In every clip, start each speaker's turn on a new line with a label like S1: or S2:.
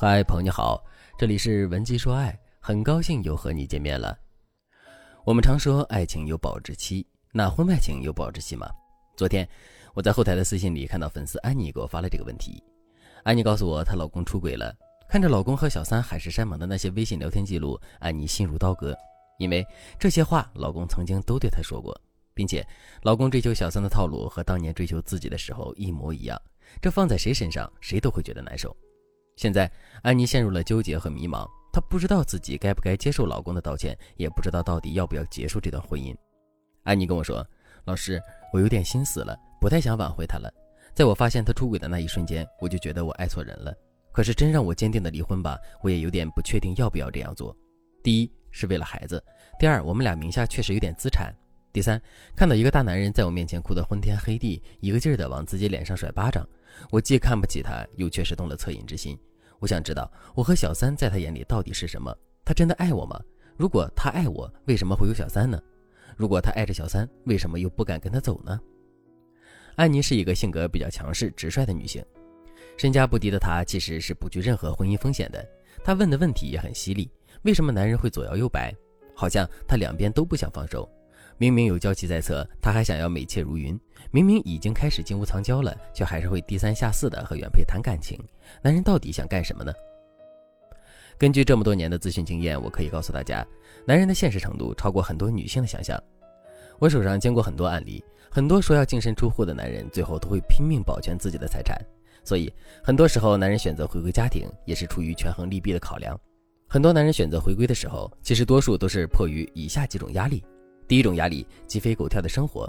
S1: 嗨，朋友你好，这里是文姬说爱，很高兴又和你见面了。我们常说爱情有保质期，那婚外情有保质期吗？昨天我在后台的私信里看到粉丝安妮给我发了这个问题。安妮告诉我她老公出轨了，看着老公和小三海誓山盟的那些微信聊天记录，安妮心如刀割，因为这些话老公曾经都对她说过，并且老公追求小三的套路和当年追求自己的时候一模一样，这放在谁身上谁都会觉得难受。现在，安妮陷入了纠结和迷茫。她不知道自己该不该接受老公的道歉，也不知道到底要不要结束这段婚姻。安妮跟我说：“老师，我有点心死了，不太想挽回他了。在我发现他出轨的那一瞬间，我就觉得我爱错人了。可是真让我坚定的离婚吧，我也有点不确定要不要这样做。第一是为了孩子，第二我们俩名下确实有点资产，第三看到一个大男人在我面前哭得昏天黑地，一个劲儿的往自己脸上甩巴掌，我既看不起他，又确实动了恻隐之心。”我想知道，我和小三在他眼里到底是什么？他真的爱我吗？如果他爱我，为什么会有小三呢？如果他爱着小三，为什么又不敢跟他走呢？安妮是一个性格比较强势、直率的女性，身家不低的她其实是不惧任何婚姻风险的。她问的问题也很犀利：为什么男人会左摇右摆？好像她两边都不想放手。明明有娇妻在侧，他还想要美妾如云；明明已经开始金屋藏娇了，却还是会低三下四的和原配谈感情。男人到底想干什么呢？根据这么多年的咨询经验，我可以告诉大家，男人的现实程度超过很多女性的想象。我手上见过很多案例，很多说要净身出户的男人，最后都会拼命保全自己的财产。所以，很多时候男人选择回归家庭，也是出于权衡利弊的考量。很多男人选择回归的时候，其实多数都是迫于以下几种压力。第一种压力，鸡飞狗跳的生活，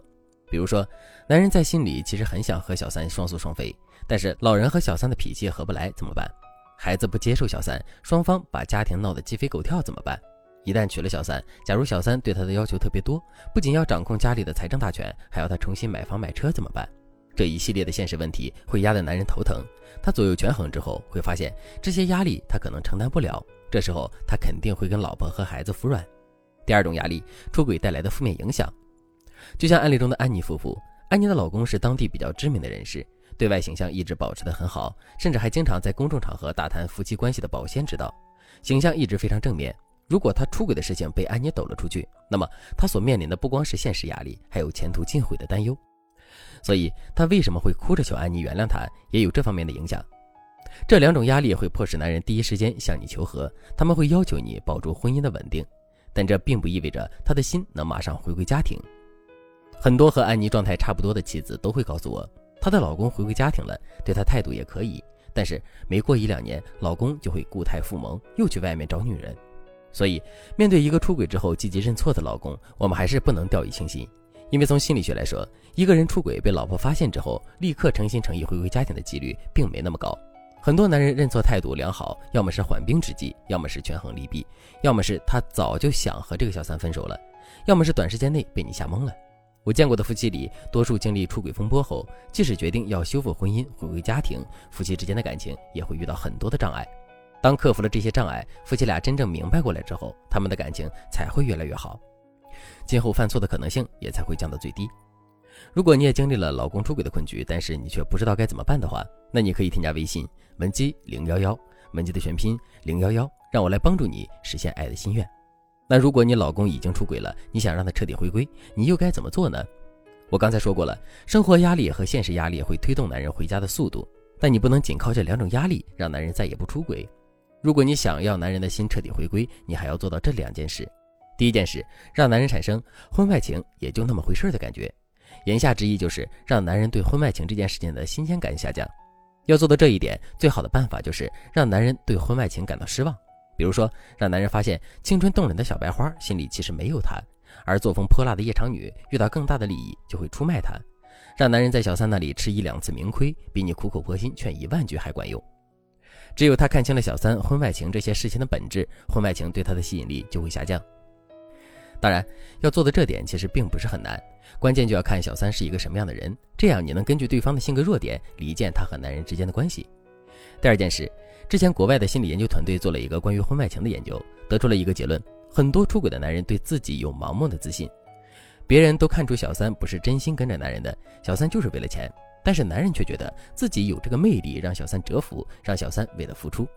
S1: 比如说，男人在心里其实很想和小三双宿双飞，但是老人和小三的脾气合不来怎么办？孩子不接受小三，双方把家庭闹得鸡飞狗跳怎么办？一旦娶了小三，假如小三对他的要求特别多，不仅要掌控家里的财政大权，还要他重新买房买车怎么办？这一系列的现实问题会压得男人头疼，他左右权衡之后会发现这些压力他可能承担不了，这时候他肯定会跟老婆和孩子服软。第二种压力，出轨带来的负面影响，就像案例中的安妮夫妇，安妮的老公是当地比较知名的人士，对外形象一直保持得很好，甚至还经常在公众场合大谈夫妻关系的保鲜之道，形象一直非常正面。如果他出轨的事情被安妮抖了出去，那么他所面临的不光是现实压力，还有前途尽毁的担忧。所以，他为什么会哭着求安妮原谅他，也有这方面的影响。这两种压力会迫使男人第一时间向你求和，他们会要求你保住婚姻的稳定。但这并不意味着他的心能马上回归家庭。很多和安妮状态差不多的妻子都会告诉我，她的老公回归家庭了，对她态度也可以，但是没过一两年，老公就会固态复萌，又去外面找女人。所以，面对一个出轨之后积极认错的老公，我们还是不能掉以轻心，因为从心理学来说，一个人出轨被老婆发现之后，立刻诚心诚意回归家庭的几率并没那么高。很多男人认错态度良好，要么是缓兵之计，要么是权衡利弊，要么是他早就想和这个小三分手了，要么是短时间内被你吓懵了。我见过的夫妻里，多数经历出轨风波后，即使决定要修复婚姻、回归家庭，夫妻之间的感情也会遇到很多的障碍。当克服了这些障碍，夫妻俩真正明白过来之后，他们的感情才会越来越好，今后犯错的可能性也才会降到最低。如果你也经历了老公出轨的困局，但是你却不知道该怎么办的话，那你可以添加微信文姬零幺幺，文姬的全拼零幺幺，让我来帮助你实现爱的心愿。那如果你老公已经出轨了，你想让他彻底回归，你又该怎么做呢？我刚才说过了，生活压力和现实压力会推动男人回家的速度，但你不能仅靠这两种压力让男人再也不出轨。如果你想要男人的心彻底回归，你还要做到这两件事。第一件事，让男人产生婚外情也就那么回事的感觉。言下之意就是让男人对婚外情这件事情的新鲜感下降。要做到这一点，最好的办法就是让男人对婚外情感到失望。比如说，让男人发现青春动人的小白花心里其实没有他，而作风泼辣的夜场女遇到更大的利益就会出卖他。让男人在小三那里吃一两次明亏，比你苦口婆心劝一万句还管用。只有他看清了小三婚外情这些事情的本质，婚外情对他的吸引力就会下降。当然，要做的这点其实并不是很难，关键就要看小三是一个什么样的人，这样你能根据对方的性格弱点，离间他和男人之间的关系。第二件事，之前国外的心理研究团队做了一个关于婚外情的研究，得出了一个结论：很多出轨的男人对自己有盲目的自信，别人都看出小三不是真心跟着男人的，小三就是为了钱，但是男人却觉得自己有这个魅力让小三折服，让小三为了付出。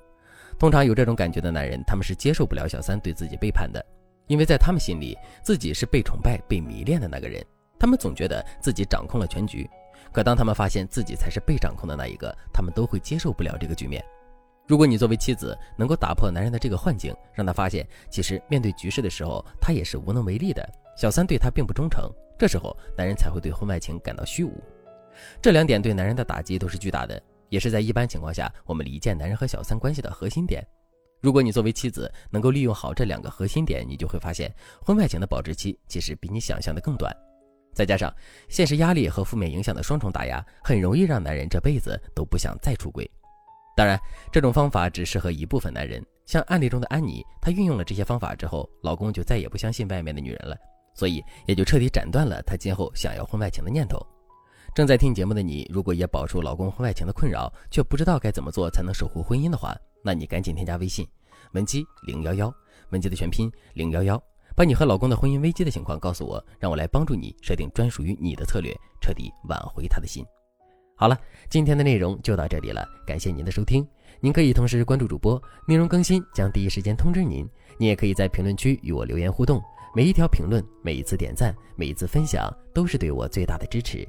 S1: 通常有这种感觉的男人，他们是接受不了小三对自己背叛的，因为在他们心里，自己是被崇拜、被迷恋的那个人。他们总觉得自己掌控了全局，可当他们发现自己才是被掌控的那一个，他们都会接受不了这个局面。如果你作为妻子能够打破男人的这个幻境，让他发现其实面对局势的时候，他也是无能为力的，小三对他并不忠诚，这时候男人才会对婚外情感到虚无。这两点对男人的打击都是巨大的。也是在一般情况下，我们离间男人和小三关系的核心点。如果你作为妻子能够利用好这两个核心点，你就会发现婚外情的保质期其实比你想象的更短。再加上现实压力和负面影响的双重打压，很容易让男人这辈子都不想再出轨。当然，这种方法只适合一部分男人。像案例中的安妮，她运用了这些方法之后，老公就再也不相信外面的女人了，所以也就彻底斩断了他今后想要婚外情的念头。正在听节目的你，如果也饱受老公婚外情的困扰，却不知道该怎么做才能守护婚姻的话，那你赶紧添加微信文姬零幺幺，文姬的全拼零幺幺，把你和老公的婚姻危机的情况告诉我，让我来帮助你设定专属于你的策略，彻底挽回他的心。好了，今天的内容就到这里了，感谢您的收听。您可以同时关注主播，内容更新将第一时间通知您。您也可以在评论区与我留言互动，每一条评论、每一次点赞、每一次分享，都是对我最大的支持。